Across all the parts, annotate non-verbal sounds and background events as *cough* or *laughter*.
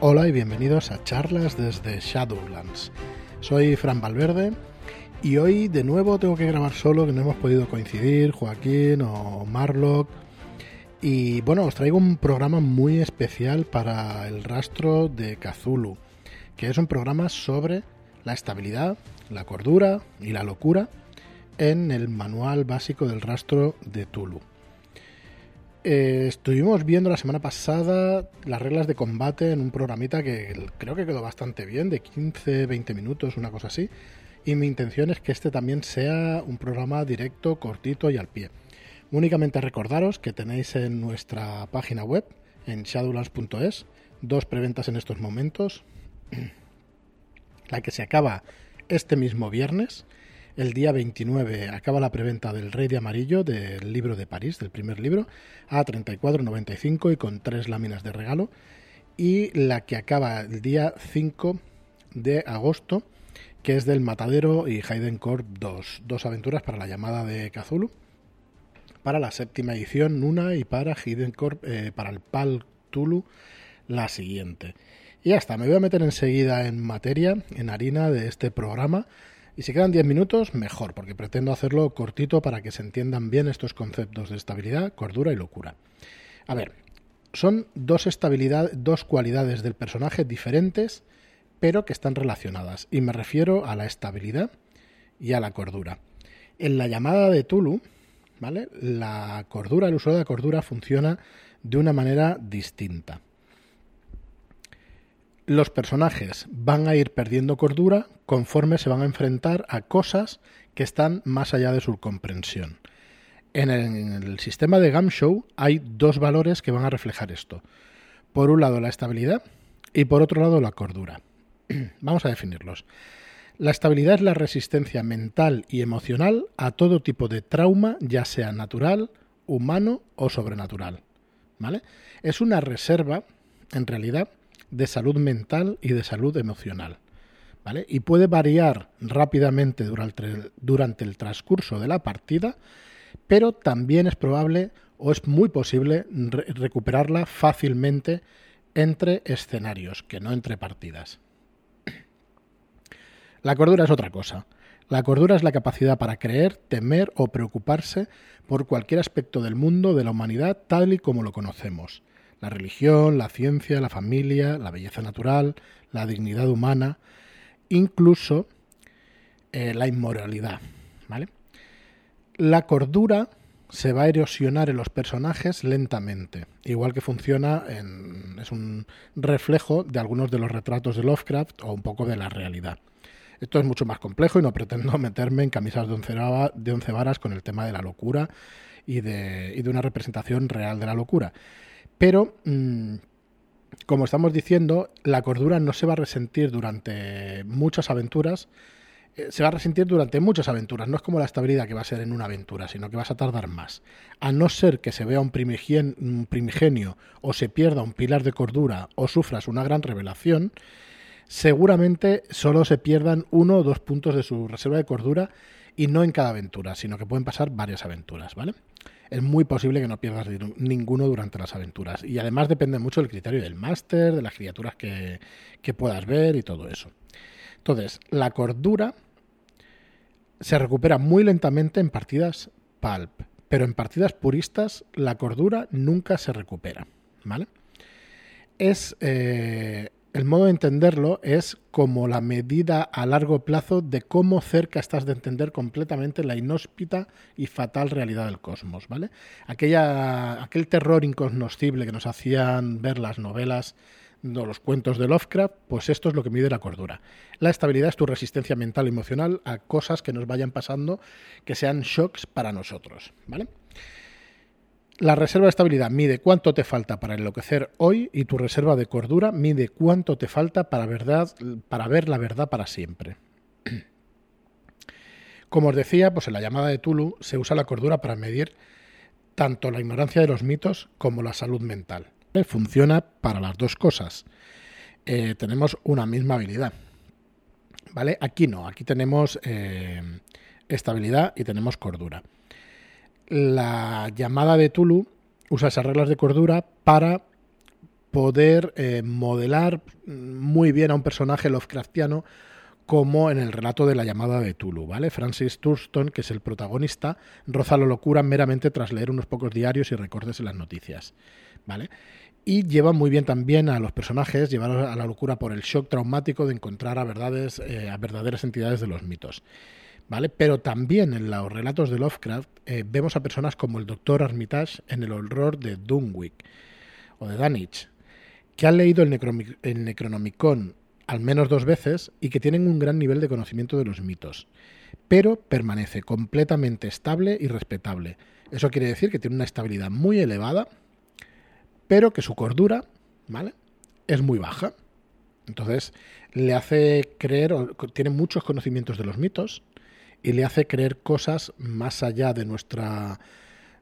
Hola y bienvenidos a charlas desde Shadowlands. Soy Fran Valverde y hoy de nuevo tengo que grabar solo, que no hemos podido coincidir, Joaquín o Marlock. Y bueno, os traigo un programa muy especial para el rastro de Cthulhu, que es un programa sobre la estabilidad, la cordura y la locura en el manual básico del rastro de Tulu. Eh, estuvimos viendo la semana pasada las reglas de combate en un programita que creo que quedó bastante bien, de 15-20 minutos, una cosa así. Y mi intención es que este también sea un programa directo, cortito y al pie. Únicamente recordaros que tenéis en nuestra página web, en shadowlands.es, dos preventas en estos momentos. *clears throat* La que se acaba este mismo viernes el día 29 acaba la preventa del Rey de Amarillo del libro de París, del primer libro, a 34,95 y con tres láminas de regalo. Y la que acaba el día 5 de agosto, que es del Matadero y Hayden Corp 2. Dos aventuras para la llamada de Cthulhu. Para la séptima edición, Nuna, y para Hayden Corp, eh, para el Pal Tulu, la siguiente. Y ya está, me voy a meter enseguida en materia, en harina de este programa y si quedan 10 minutos, mejor, porque pretendo hacerlo cortito para que se entiendan bien estos conceptos de estabilidad, cordura y locura. A ver, son dos, estabilidad, dos cualidades del personaje diferentes, pero que están relacionadas. Y me refiero a la estabilidad y a la cordura. En la llamada de Tulu, ¿vale? La cordura, el uso de la cordura funciona de una manera distinta los personajes van a ir perdiendo cordura conforme se van a enfrentar a cosas que están más allá de su comprensión. En el, sistema de Gamshow hay dos valores que van a reflejar esto. Por un lado la estabilidad y por otro lado la cordura. *clears throat* Vamos a definirlos. La estabilidad es la resistencia mental y emocional a todo tipo de trauma, ya sea natural, humano o sobrenatural. ¿Vale? Es una reserva, en realidad, de salud mental y de salud emocional. ¿vale? Y puede variar rápidamente durante el, durante el transcurso de la partida, pero también es probable o es muy posible recuperarla fácilmente entre escenarios, que no entre partidas. La cordura es otra cosa. La cordura es la capacidad para creer, temer o preocuparse por cualquier aspecto del mundo, de la humanidad, tal y como lo conocemos la religión, la ciencia, la familia, la belleza natural, la dignidad humana, incluso eh, la inmoralidad. ¿vale? La cordura se va a erosionar en los personajes lentamente, igual que funciona en, es un reflejo de algunos de los retratos de Lovecraft o un poco de la realidad. Esto es mucho más complejo y no pretendo *laughs* meterme en camisas de once, varas con el tema de la locura y de, y de una representación real de la locura. Pero, mm, como estamos diciendo, la cordura no se va a resentir durante muchas aventuras. Eh, se va a resentir durante muchas aventuras. No es como la estabilidad que va a ser en una aventura, sino que vas a tardar más. A no ser que se vea un, un primigenio o se pierda un pilar de cordura o sufras una gran revelación, seguramente solo se pierdan uno o dos puntos de su reserva de cordura y no en cada aventura, sino que pueden pasar varias aventuras, ¿vale? Es muy posible que no pierdas ninguno durante las aventuras. Y además depende mucho del criterio del máster, de las criaturas que, puedas ver y todo eso. Entonces, la cordura se recupera muy lentamente en partidas pulp, pero en partidas puristas la cordura nunca se recupera. ¿Vale? Es eh, el modo de entenderlo es como la medida a largo plazo de cómo cerca estás de entender completamente la inhóspita y fatal realidad del cosmos, ¿vale? Aquella, aquel terror incognoscible que nos hacían ver las novelas o los cuentos de Lovecraft, pues esto es lo que mide la cordura. La estabilidad es tu resistencia mental y emocional a cosas que nos vayan pasando que sean shocks para nosotros, ¿vale? La reserva de estabilidad mide cuánto te falta para enloquecer hoy y tu reserva de cordura mide cuánto te falta para, verdad, para ver la verdad para siempre. *clears throat* Como os decía, pues en la llamada de Tulu se usa la cordura para medir tanto la ignorancia de los mitos como la salud mental. Funciona para las dos cosas. Eh, tenemos una misma habilidad. ¿Vale? Aquí no, aquí tenemos eh, estabilidad y tenemos cordura la llamada de Tulu usa esas reglas de cordura para poder eh, modelar muy bien a un personaje Lovecraftiano como en el relato de la llamada de Tulu, ¿vale? Francis Thurston, que es el protagonista, roza la locura meramente tras leer unos pocos diarios y recortes en las noticias, ¿vale? Y lleva muy bien también a los personajes, llevarlos a la locura por el shock traumático de encontrar a verdades, eh, a verdaderas entidades de los mitos. ¿Vale? Pero también en los relatos de Lovecraft eh, vemos a personas como el doctor Armitage en el horror de Dunwich o de Danich, que han leído el, Necronomicon al menos dos veces y que tienen un gran nivel de conocimiento de los mitos, pero permanece completamente estable y respetable. Eso quiere decir que tiene una estabilidad muy elevada, pero que su cordura, ¿vale? Es muy baja. Entonces, le hace creer, tiene muchos conocimientos de los mitos y le hace creer cosas más allá de nuestra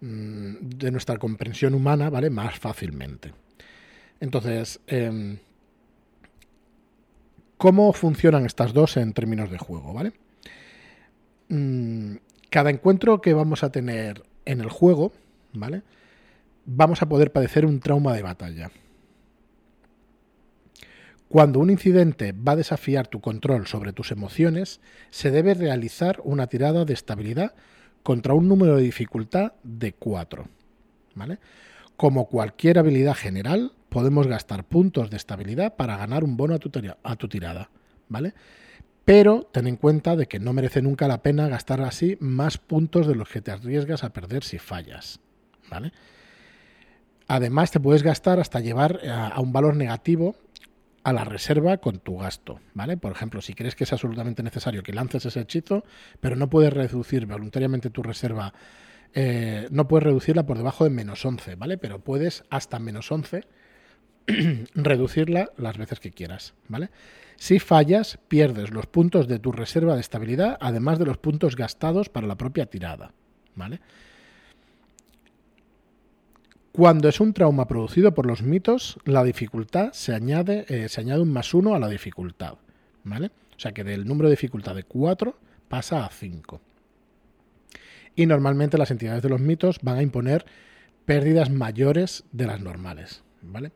mm, de nuestra comprensión humana, ¿vale? Más fácilmente. Entonces, em, ¿Cómo funcionan estas dos en términos de juego? ¿vale? Mm, cada encuentro que vamos a tener en el juego, ¿vale? Vamos a poder padecer un trauma de batalla. Cuando un incidente va a desafiar tu control sobre tus emociones, se debe realizar una tirada de estabilidad contra un número de dificultad de 4. ¿vale? Como cualquier habilidad general, podemos gastar puntos de estabilidad para ganar un bono a tu, tirada, ¿vale? Pero ten en cuenta de que no merece nunca la pena gastar así más puntos de los que te arriesgas a perder si fallas, ¿vale? Además, te puedes gastar hasta llevar a, un valor negativo a la reserva con tu gasto, ¿vale? Por ejemplo, si crees que es absolutamente necesario que lances ese hechizo, pero no puedes reducir voluntariamente tu reserva, eh, no puedes reducirla por debajo de menos 11, ¿vale? Pero puedes hasta menos 11 *clears throat* reducirla las veces que quieras, ¿vale? Si fallas, pierdes los puntos de tu reserva de estabilidad, además de los puntos gastados para la propia tirada, ¿vale? Cuando es un trauma producido por los mitos, la dificultad se añade, eh, se añade un más uno a la dificultad, ¿vale? O sea que del número de dificultad de 4 pasa a 5. Y normalmente las entidades de los mitos van a imponer pérdidas mayores de las normales, ¿vale?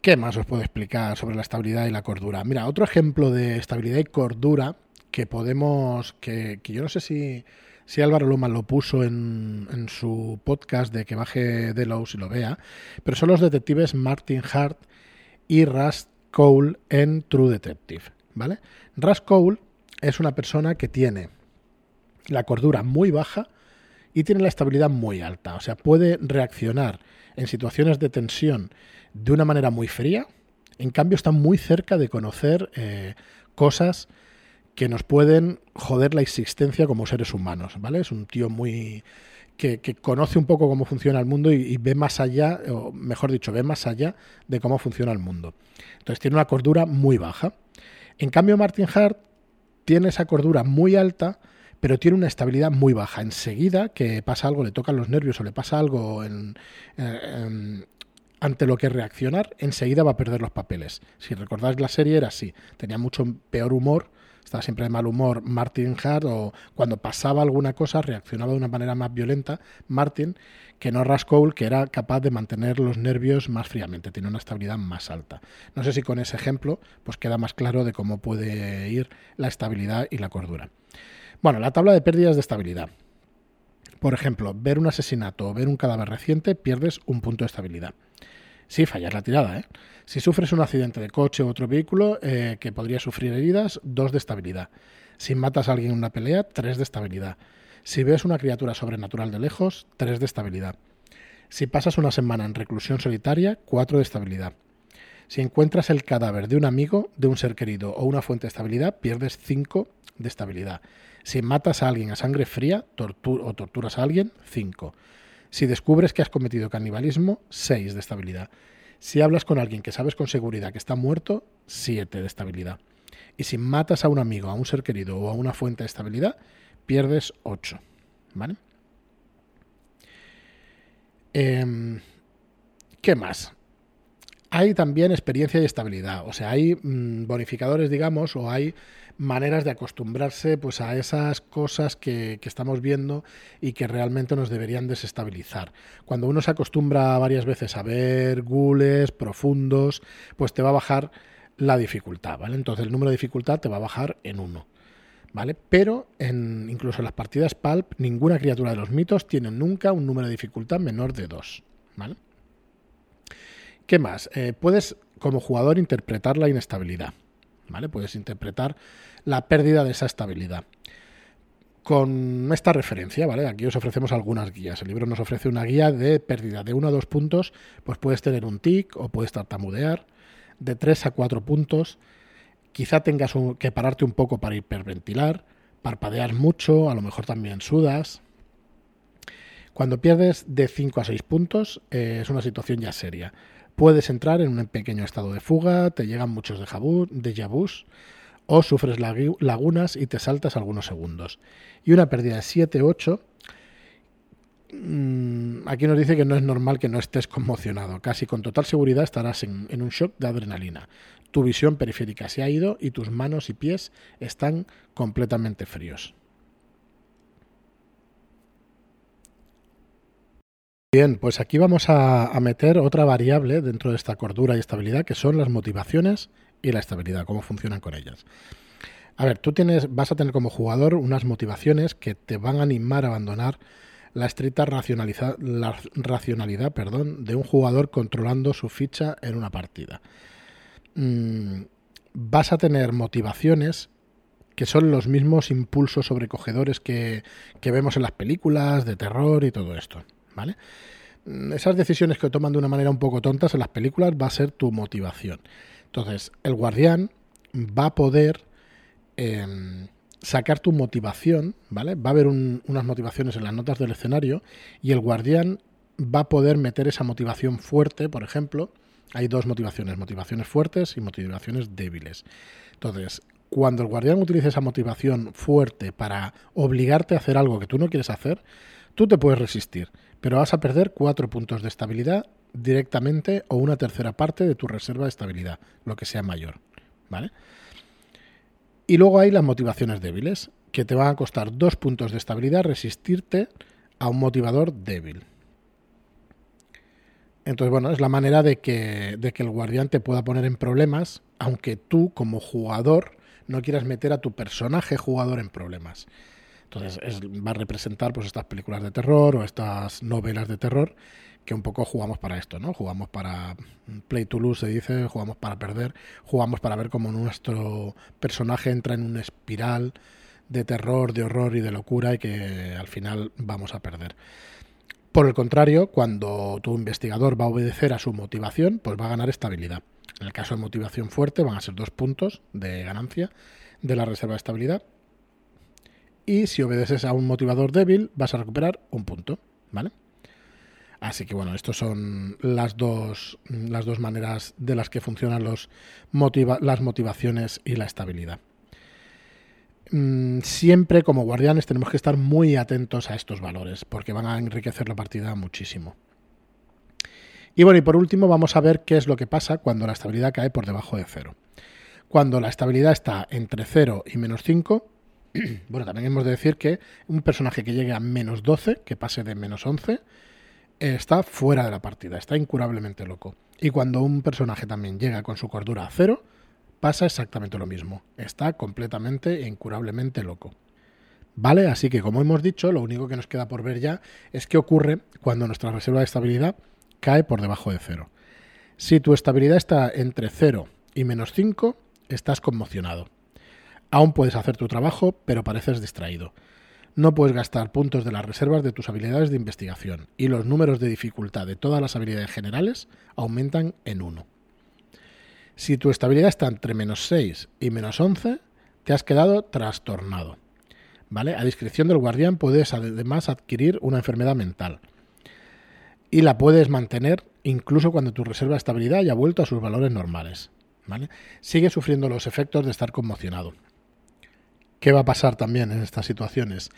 ¿Qué más os puedo explicar sobre la estabilidad y la cordura? Mira, otro ejemplo de estabilidad y cordura que podemos, que, yo no sé si, si Álvaro Loma lo puso en, su podcast de que baje de Lowe's y lo vea, pero son los detectives Martin Hart y Russ Cole en True Detective, ¿vale? Russ Cole es una persona que tiene la cordura muy baja y tiene la estabilidad muy alta, o sea, puede reaccionar en situaciones de tensión de una manera muy fría, en cambio está muy cerca de conocer eh, cosas que nos pueden joder la existencia como seres humanos, ¿vale? Es un tío muy... Que, conoce un poco cómo funciona el mundo y, ve más allá, o mejor dicho, ve más allá de cómo funciona el mundo. Entonces tiene una cordura muy baja. En cambio, Martin Hart tiene esa cordura muy alta, pero tiene una estabilidad muy baja. Enseguida que pasa algo, le tocan los nervios o le pasa algo en, ante lo que reaccionar, enseguida va a perder los papeles. Si recordáis la serie era así, tenía mucho peor humor, estaba siempre de mal humor Martin Hart o cuando pasaba alguna cosa reaccionaba de una manera más violenta Martin que no Rascoul, que era capaz de mantener los nervios más fríamente, tiene una estabilidad más alta. No sé si con ese ejemplo pues queda más claro de cómo puede ir la estabilidad y la cordura. Bueno, la tabla de pérdidas de estabilidad. Por ejemplo, ver un asesinato o ver un cadáver reciente pierdes un punto de estabilidad. Si fallas la tirada, ¿eh? Si sufres un accidente de coche u otro vehículo eh, que podría sufrir heridas, dos de estabilidad. Si matas a alguien en una pelea, tres de estabilidad. Si ves una criatura sobrenatural de lejos, tres de estabilidad. Si pasas una semana en reclusión solitaria, cuatro de estabilidad. Si encuentras el cadáver de un amigo, de un ser querido o una fuente de estabilidad, pierdes cinco de estabilidad. Si matas a alguien a sangre fría o torturas a alguien, cinco. Si descubres que has cometido canibalismo, 6 de estabilidad. Si hablas con alguien que sabes con seguridad que está muerto, 7 de estabilidad. Y si matas a un amigo, a un ser querido o a una fuente de estabilidad, pierdes 8. ¿Vale? Em, ¿Qué más? Hay también experiencia y estabilidad, o sea, hay mm, bonificadores, digamos, o hay maneras de acostumbrarse pues a esas cosas que, que, estamos viendo y que realmente nos deberían desestabilizar. Cuando uno se acostumbra varias veces a ver gules profundos, pues te va a bajar la dificultad, ¿vale? Entonces el número de dificultad te va a bajar en uno. ¿Vale? Pero en, incluso en las partidas Pulp, ninguna criatura de los mitos tiene nunca un número de dificultad menor de 2. ¿vale? ¿Qué más? Eh, puedes, como jugador, interpretar la inestabilidad. ¿vale? Puedes interpretar la pérdida de esa estabilidad. Con esta referencia, ¿vale? Aquí os ofrecemos algunas guías. El libro nos ofrece una guía de pérdida de 1 a 2 puntos, pues puedes tener un tic o puedes tartamudear. De 3 a 4 puntos, quizá tengas que pararte un poco para hiperventilar, parpadear mucho, a lo mejor también sudas. Cuando pierdes de 5 a 6 puntos eh, es una situación ya seria. Puedes entrar en un pequeño estado de fuga, te llegan muchos de vus o sufres lagunas y te saltas algunos segundos. Y una pérdida de 7-8, mm, aquí nos dice que no es normal que no estés conmocionado. Casi con total seguridad estarás en un shock de adrenalina. Tu visión periférica se ha ido y tus manos y pies están completamente fríos. Bien, pues aquí vamos a, meter otra variable dentro de esta cordura y estabilidad, que son las motivaciones y la estabilidad, cómo funcionan con ellas. A ver, tú tienes, vas a tener como jugador unas motivaciones que te van a animar a abandonar la estricta racionalidad de un jugador controlando su ficha en una partida. Mm, vas a tener motivaciones que son los mismos impulsos sobrecogedores que, que vemos en las películas de terror y todo esto. ¿Vale? Mm, esas decisiones que toman de una manera un poco tontas en las películas va a ser tu motivación. Entonces, el guardián va a poder em, sacar tu motivación, ¿vale? Va a haber unas motivaciones en las notas del escenario y el guardián va a poder meter esa motivación fuerte, por ejemplo. Hay dos motivaciones, motivaciones fuertes y motivaciones débiles. Entonces, cuando el guardián utilice esa motivación fuerte para obligarte a hacer algo que tú no quieres hacer, tú te puedes resistir pero vas a perder cuatro puntos de estabilidad directamente o una tercera parte de tu reserva de estabilidad, lo que sea mayor. ¿Vale? Y luego hay las motivaciones débiles, que te van a costar dos puntos de estabilidad resistirte a un motivador débil. Entonces, bueno, es la manera de que, de que el guardián te pueda poner en problemas, aunque tú, como jugador, no quieras meter a tu personaje jugador en problemas. Entonces va a representar pues estas películas de terror o estas novelas de terror que un poco jugamos para esto, ¿no? Jugamos para play to lose, se dice, jugamos para perder, jugamos para ver cómo nuestro personaje entra en una espiral de terror, de horror y de locura y que al final vamos a perder. Por el contrario, cuando tu investigador va a obedecer a su motivación, pues va a ganar estabilidad. En el caso de motivación fuerte van a ser dos puntos de ganancia de la reserva de estabilidad y si obedeces a un motivador débil vas a recuperar un punto, ¿vale? Así que bueno, estas son las dos, las dos maneras de las que funcionan los las motivaciones y la estabilidad. Mm, siempre como guardianes tenemos que estar muy atentos a estos valores porque van a enriquecer la partida muchísimo. Y bueno, y por último vamos a ver qué es lo que pasa cuando la estabilidad cae por debajo de cero. Cuando la estabilidad está entre 0 y menos 5, *clears throat* bueno, también hemos de decir que un personaje que llegue a menos 12, que pase de menos 11, está fuera de la partida, está incurablemente loco. Y cuando un personaje también llega con su cordura a cero, pasa exactamente lo mismo. Está completamente e incurablemente loco. ¿Vale? Así que, como hemos dicho, lo único que nos queda por ver ya es qué ocurre cuando nuestra reserva de estabilidad cae por debajo de cero. Si tu estabilidad está entre 0 y menos 5, estás conmocionado. Aún puedes hacer tu trabajo, pero pareces distraído. No puedes gastar puntos de las reservas de tus habilidades de investigación y los números de dificultad de todas las habilidades generales aumentan en 1. Si tu estabilidad está entre menos 6 y menos 11, te has quedado trastornado. ¿Vale? A discreción del guardián puedes además adquirir una enfermedad mental. Y la puedes mantener incluso cuando tu reserva de estabilidad haya vuelto a sus valores normales. ¿Vale? Sigue sufriendo los efectos de estar conmocionado. ¿Qué va a pasar también en estas situaciones?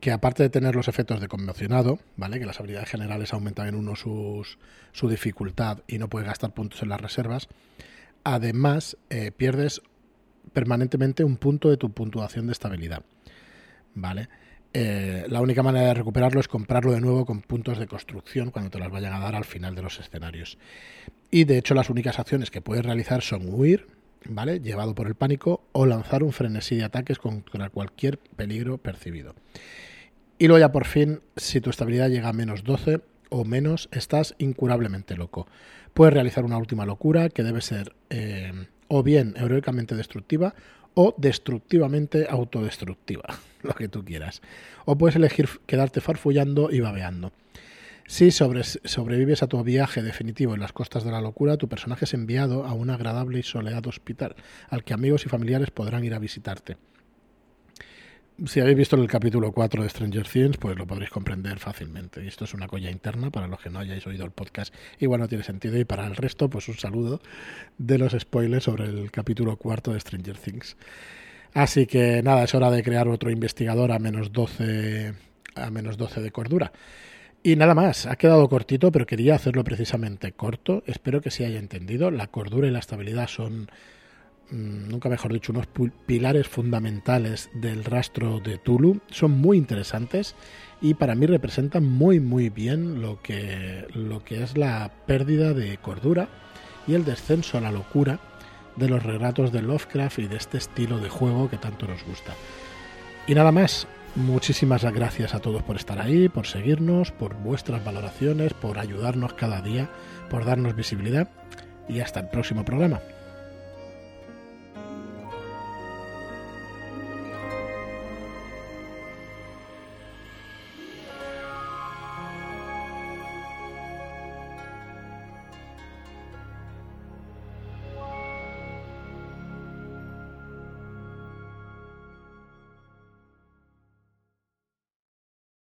que aparte de tener los efectos de conmocionado, ¿vale? Que las habilidades generales aumentan en uno sus, su dificultad y no puedes gastar puntos en las reservas, además eh, pierdes permanentemente un punto de tu puntuación de estabilidad, ¿vale? Eh, la única manera de recuperarlo es comprarlo de nuevo con puntos de construcción cuando te las vayan a dar al final de los escenarios. Y de hecho las únicas acciones que puedes realizar son huir, ¿vale? Llevado por el pánico o lanzar un frenesí de ataques contra cualquier peligro percibido. Y luego ya por fin, si tu estabilidad llega a menos 12 o menos, estás incurablemente loco. Puedes realizar una última locura que debe ser eh, o bien heroicamente destructiva o destructivamente autodestructiva, *laughs* lo que tú quieras. O puedes elegir quedarte farfullando y babeando. Si sobrevives a tu viaje definitivo en las costas de la locura, tu personaje es enviado a un agradable y soleado hospital, al que amigos y familiares podrán ir a visitarte. Si habéis visto el capítulo 4 de Stranger Things, pues lo podréis comprender fácilmente. Esto es una colla interna para los que no hayáis oído el podcast. Igual no tiene sentido. Y para el resto, pues un saludo de los spoilers sobre el capítulo 4 de Stranger Things. Así que nada, es hora de crear otro investigador a menos 12, a menos 12 de cordura. Y nada más, ha quedado cortito, pero quería hacerlo precisamente corto. Espero que se haya entendido. La cordura y la estabilidad son, mm, nunca mejor dicho, unos pilares fundamentales del rastro de Tulu. Son muy interesantes y para mí representan muy muy bien lo que, lo que es la pérdida de cordura y el descenso a la locura de los relatos de Lovecraft y de este estilo de juego que tanto nos gusta. Y nada más, Muchísimas gracias a todos por estar ahí, por seguirnos, por vuestras valoraciones, por ayudarnos cada día, por darnos visibilidad y hasta el próximo programa.